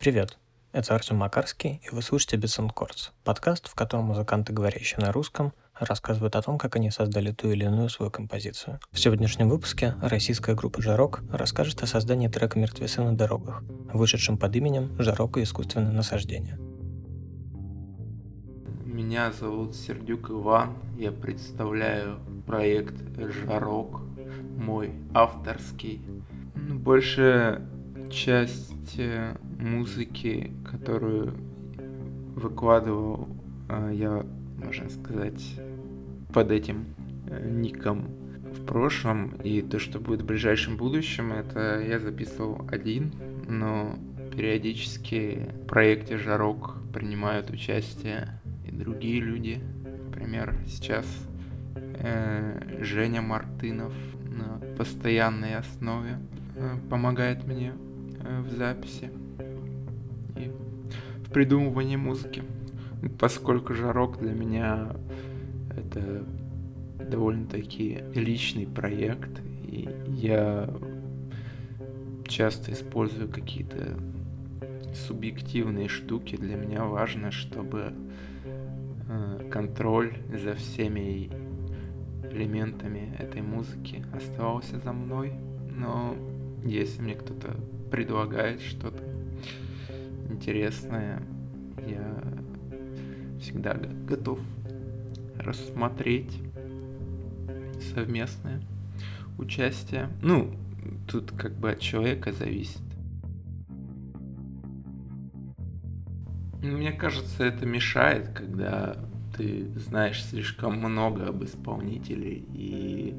Привет, это Артем Макарский, и вы слушаете Bison Chords, подкаст, в котором музыканты, говорящие на русском, рассказывают о том, как они создали ту или иную свою композицию. В сегодняшнем выпуске российская группа «Жарок» расскажет о создании трека «Мертвецы на дорогах», вышедшем под именем «Жарок и искусственное насаждение». Меня зовут Сердюк Иван, я представляю проект «Жарок», мой авторский. Больше часть э, музыки, которую выкладывал э, я, можно сказать, под этим э, ником в прошлом, и то, что будет в ближайшем будущем, это я записывал один, но периодически в проекте «Жарок» принимают участие и другие люди. Например, сейчас э, Женя Мартынов на постоянной основе э, помогает мне Э, в записи и в придумывании музыки. Поскольку жарок для меня это довольно-таки личный проект, и я часто использую какие-то субъективные штуки. Для меня важно, чтобы э, контроль за всеми элементами этой музыки оставался за мной. Но если мне кто-то предлагает что-то интересное, я всегда готов рассмотреть совместное участие. Ну, тут как бы от человека зависит. Мне кажется, это мешает, когда ты знаешь слишком много об исполнителе, и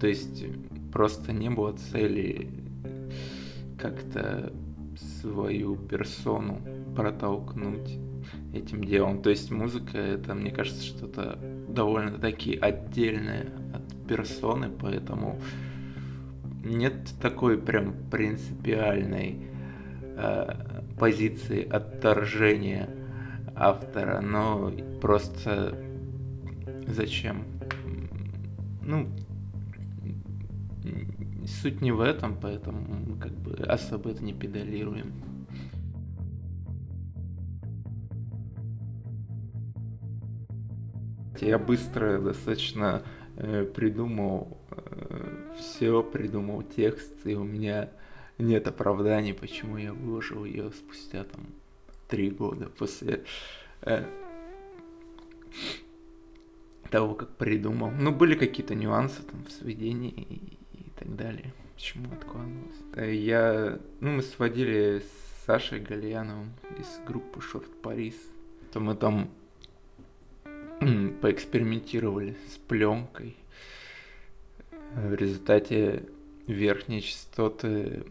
то есть просто не было цели как-то свою персону протолкнуть этим делом. То есть музыка это, мне кажется, что-то довольно-таки отдельное от персоны, поэтому нет такой прям принципиальной э, позиции отторжения автора, но просто зачем? Ну, суть не в этом, поэтому мы как бы особо это не педалируем. Я быстро достаточно э, придумал э, все, придумал текст, и у меня нет оправданий, почему я выложил ее спустя там три года после э, того, как придумал. Ну, были какие-то нюансы там в сведении так далее. Почему откладывалось? Э, я, ну, мы сводили с Сашей Гальяновым из группы Шорт Парис. То мы там поэкспериментировали с пленкой. В результате верхние частоты,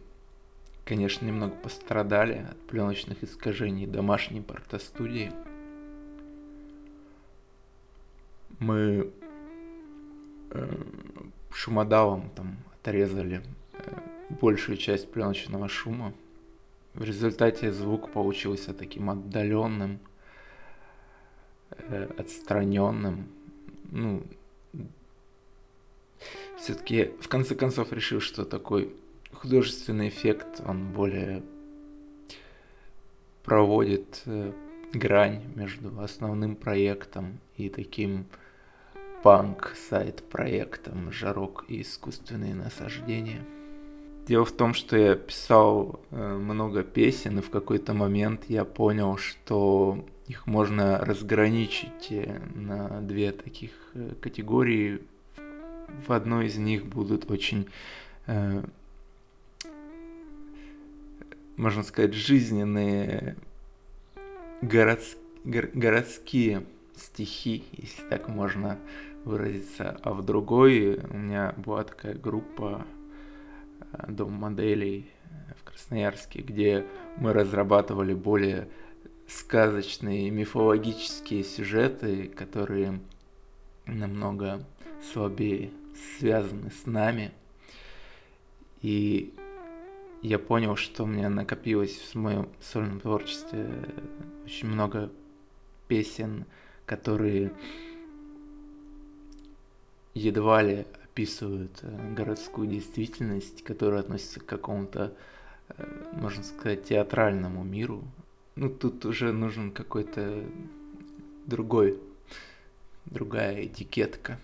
конечно, немного пострадали от пленочных искажений домашней портостудии. Мы э, шумодавом там отрезали э, большую часть пленочного шума. В результате звук получился таким отдаленным, э, отстраненным. Ну, все-таки в конце концов решил, что такой художественный эффект, он более проводит э, грань между основным проектом и таким панк-сайт проектом «Жарок и искусственные насаждения». Дело в том, что я писал э, много песен, и в какой-то момент я понял, что их можно разграничить э, на две таких э, категории. В одной из них будут очень, можно сказать, жизненные городс... городские стихи, если так можно выразиться. А в другой у меня была такая группа э, Дом моделей в Красноярске, где мы разрабатывали более сказочные мифологические сюжеты, которые намного слабее связаны с нами. И я понял, что у меня накопилось в моем сольном творчестве очень много песен, которые едва ли описывают э, городскую действительность, которая относится к какому-то можно сказать, театральному миру. Ну, тут уже нужен какой-то другой, другая этикетка.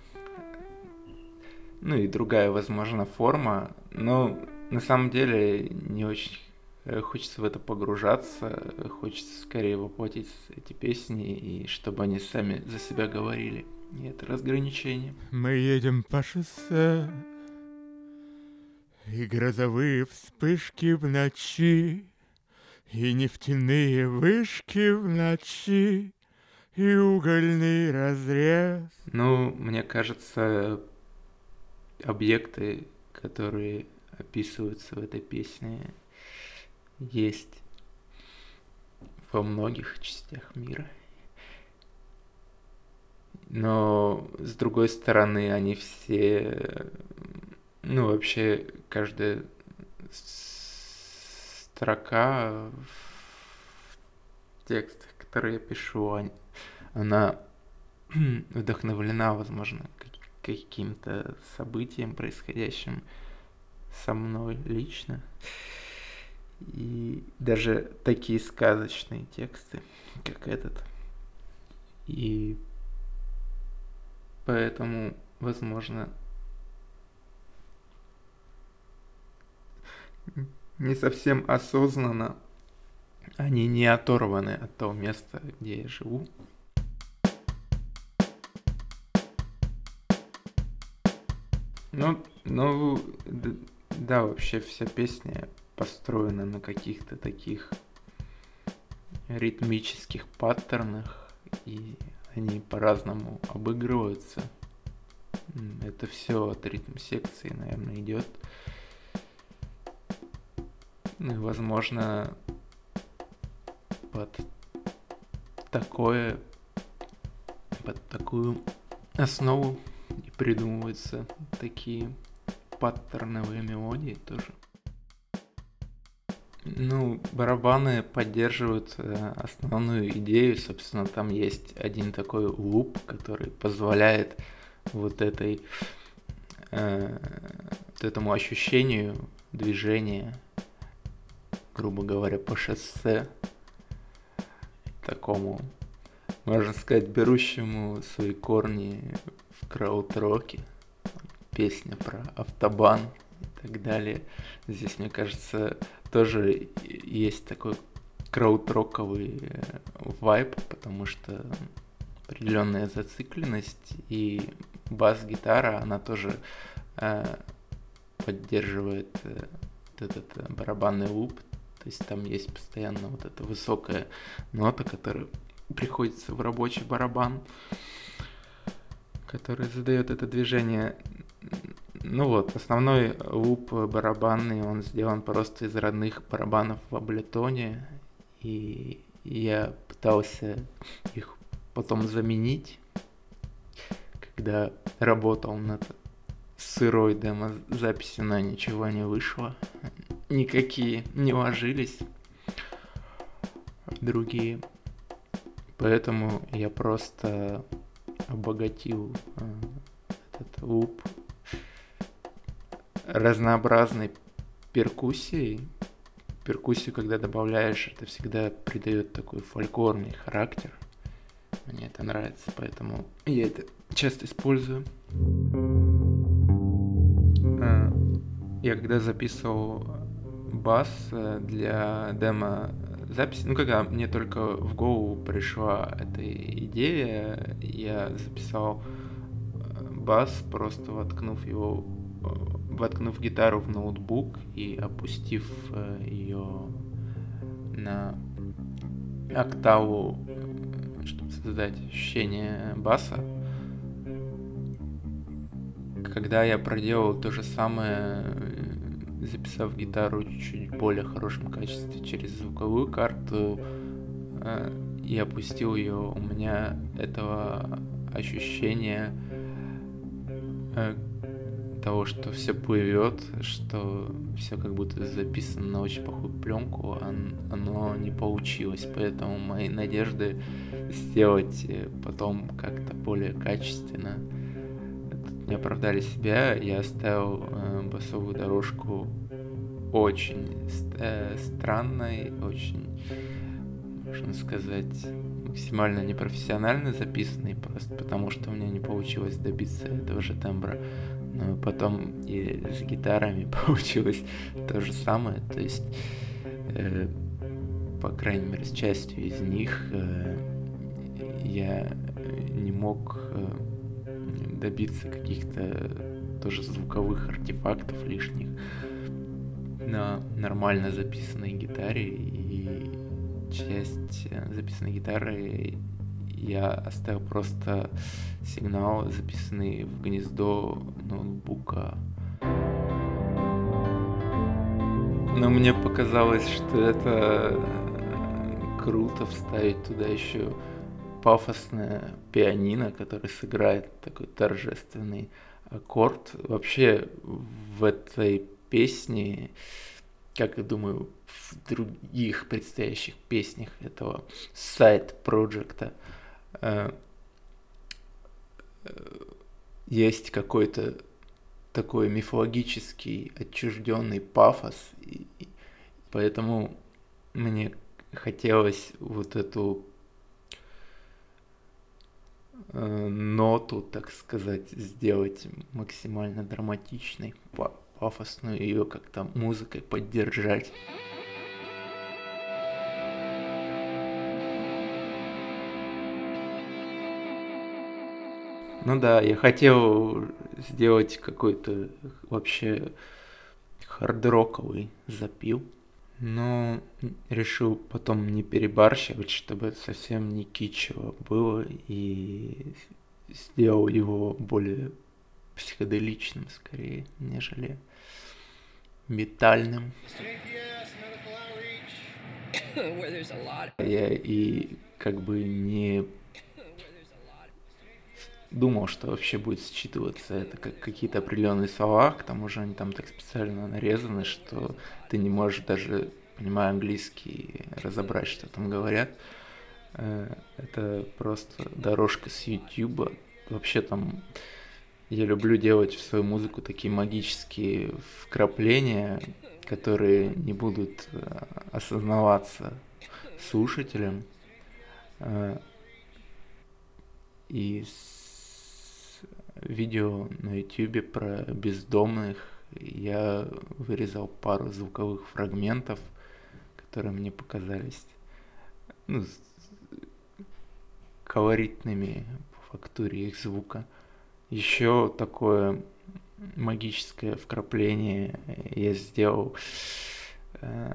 Ну и другая, возможно, форма. Но на самом деле не очень Э, хочется в это погружаться, хочется скорее воплотить эти песни, и чтобы они сами за себя говорили. И это разграничение. Мы едем по шоссе, и грозовые вспышки в ночи, и нефтяные вышки в ночи, и угольный разрез. Ну, мне кажется, объекты, которые описываются в этой песне, есть во многих частях мира. Но с другой стороны, они все, ну вообще каждая строка в текстах, которые я пишу, она вдохновлена, возможно, каким-то событием, происходящим со мной лично. И даже такие сказочные тексты, как этот. И поэтому, возможно, не совсем осознанно они не оторваны от того места, где я живу. Ну, ну, да, вообще вся песня построена на каких-то таких ритмических паттернах, и они по-разному обыгрываются. Это все от ритм секции, наверное, идет. Возможно, под такое, под такую основу и придумываются такие паттерновые мелодии тоже. Ну, барабаны поддерживают э, основную идею. Собственно, там есть один такой луп, который позволяет вот этой э, вот этому ощущению движения, грубо говоря, по шоссе, такому, можно сказать, берущему свои корни в краудроке, песня про автобан и так далее. Здесь, мне кажется, тоже есть такой краудроковый э, вайб, потому что определенная зацикленность и бас-гитара, она тоже э, поддерживает э, вот этот э, барабанный луп, то есть там есть постоянно вот эта высокая нота, которая приходится в рабочий барабан, который задает это движение. Ну вот, основной луп барабанный, он сделан просто из родных барабанов в Аблетоне, и я пытался их потом заменить, когда работал над сырой демо-записью, но ничего не вышло. Никакие не ложились другие. Поэтому я просто обогатил э, этот луп разнообразной перкуссией. Перкуссию, когда добавляешь, это всегда придает такой фольклорный характер. Мне это нравится, поэтому я это часто использую. А, я когда записывал бас э, для демо записи, ну когда мне только в голову пришла эта идея, я записал э, бас, просто воткнув его воткнув гитару в ноутбук и опустив э, ее на октаву, э, чтобы создать ощущение баса. Когда я проделал то же самое, э, записав гитару чуть более хорошем качестве через звуковую карту и опустил ее, у меня этого ощущения того, что все плывет, что все как будто записано на очень плохую пленку, оно не получилось. Поэтому мои надежды сделать э, потом как-то более качественно не оправдали себя. Я оставил э, басовую дорожку очень э, странной, очень, можно сказать, максимально непрофессионально записанный, просто потому что у меня не получилось добиться этого же тембра. Но потом и с гитарами получилось то же самое, то есть, э, по крайней мере, с частью из них э, я не мог э, добиться каких-то тоже звуковых артефактов лишних на нормально записанной гитаре. И часть э, записанной гитары я оставил просто сигнал, записанный в гнездо ноутбука. Но мне показалось, что это круто вставить туда еще пафосное пианино, которое сыграет такой торжественный аккорд. Вообще в этой песне, как я думаю, в других предстоящих песнях этого сайт-проекта э, э, есть какой-то такой мифологический, отчужденный пафос, и, и поэтому мне хотелось вот эту э, ноту, так сказать, сделать максимально драматичной, пафосную, ее как-то музыкой поддержать. Ну да, я хотел сделать какой-то вообще хардроковый запил, но решил потом не перебарщивать, чтобы это совсем не кичево было, и сделал его более психоделичным скорее, нежели метальным. Я и как бы не думал, что вообще будет считываться это как какие-то определенные слова, к тому же они там так специально нарезаны, что ты не можешь даже, понимая английский, разобрать, что там говорят. Э, это просто дорожка с YouTube. Вообще там я люблю делать в свою музыку такие магические вкрапления, которые не будут э, осознаваться слушателем. Э, и видео на YouTube про бездомных я вырезал пару звуковых фрагментов, которые мне показались ну, колоритными по фактуре их звука. Еще такое магическое вкрапление я сделал. Э,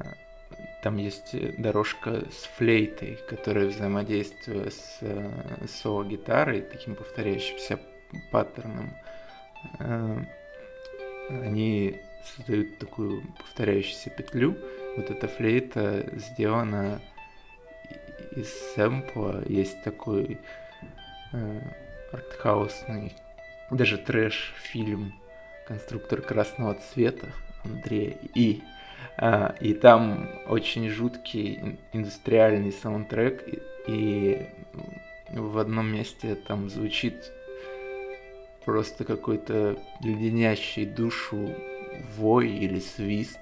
там есть дорожка с флейтой, которая взаимодействует с э, соло-гитарой, таким повторяющимся паттерном. Э, они создают такую повторяющуюся петлю. Вот эта флейта сделана из сэмпла. Есть такой артхаусный даже трэш-фильм «Конструктор красного цвета» Андрея И. А, и там очень жуткий индустриальный саундтрек, и в одном месте там звучит просто какой-то леденящий душу вой или свист,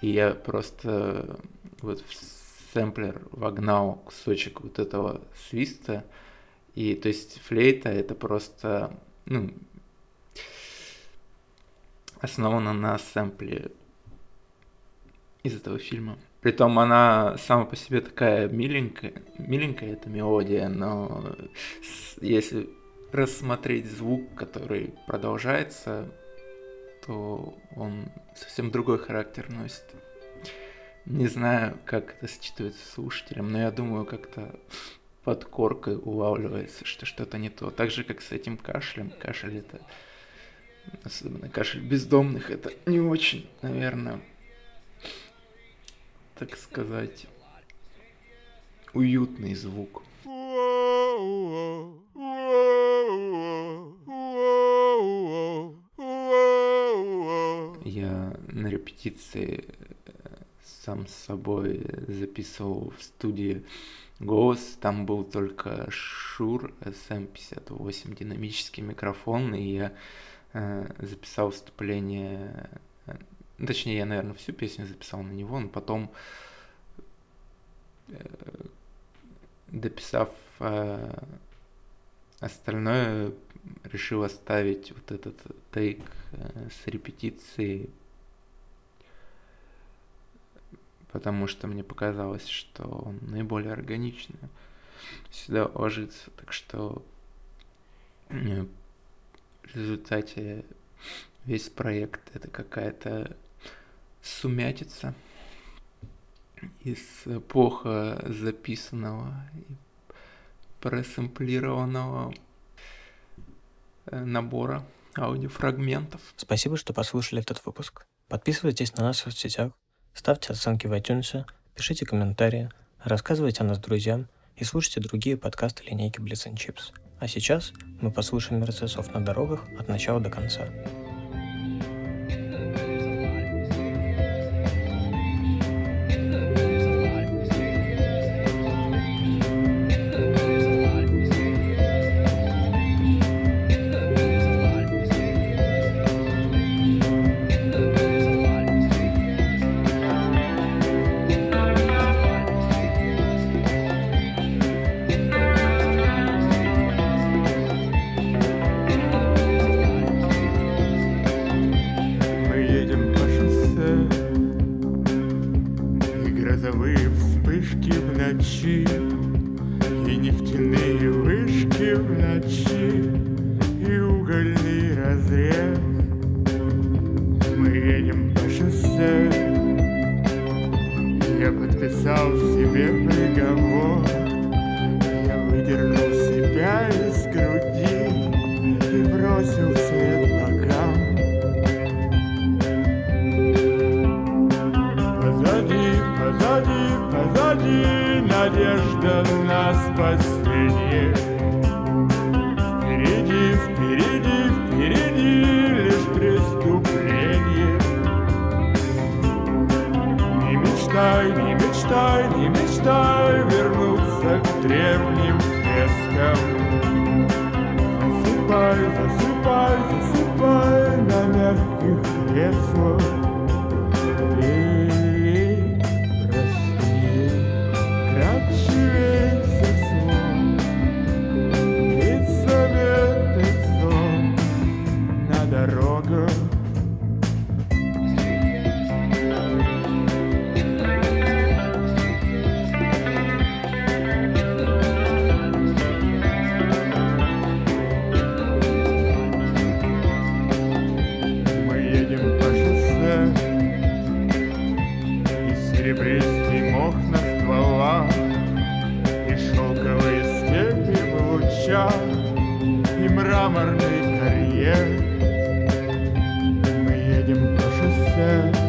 и я просто вот в сэмплер вогнал кусочек вот этого свиста, и то есть флейта это просто ну, основана на сэмпле из этого фильма. Притом она сама по себе такая миленькая, миленькая эта мелодия, но если рассмотреть звук, который продолжается, то он совсем другой характер носит. Не знаю, как это считывается слушателем, но я думаю, как-то под коркой улавливается, что что-то не то. Так же, как с этим кашлем. Кашель это, особенно кашель бездомных, это не очень, наверное, так сказать, уютный звук. Я на репетиции э, сам с собой записывал в студии голос. Там был только Шур SM58 динамический микрофон, и я э, записал вступление Точнее, я, наверное, всю песню записал на него, но потом, э, дописав э, остальное, решил оставить вот этот тейк э, с репетицией, потому что мне показалось, что он наиболее органично сюда ложится. Так что в результате весь проект это какая-то сумятица из плохо записанного и просэмплированного э, набора аудиофрагментов. Спасибо, что послушали этот выпуск. Подписывайтесь на нас в соцсетях, ставьте оценки в iTunes, пишите комментарии, рассказывайте о нас друзьям и слушайте другие подкасты линейки Blitz Chips. А сейчас мы послушаем мерцесов на дорогах от начала до конца. Спасение. Впереди, впереди, впереди Лишь преступление. Не мечтай, не мечтай, не мечтай Вернуться к древним фрескам Засыпай, засыпай, засыпай На мягких креслах и мраморный карьер. Мы едем по шоссе.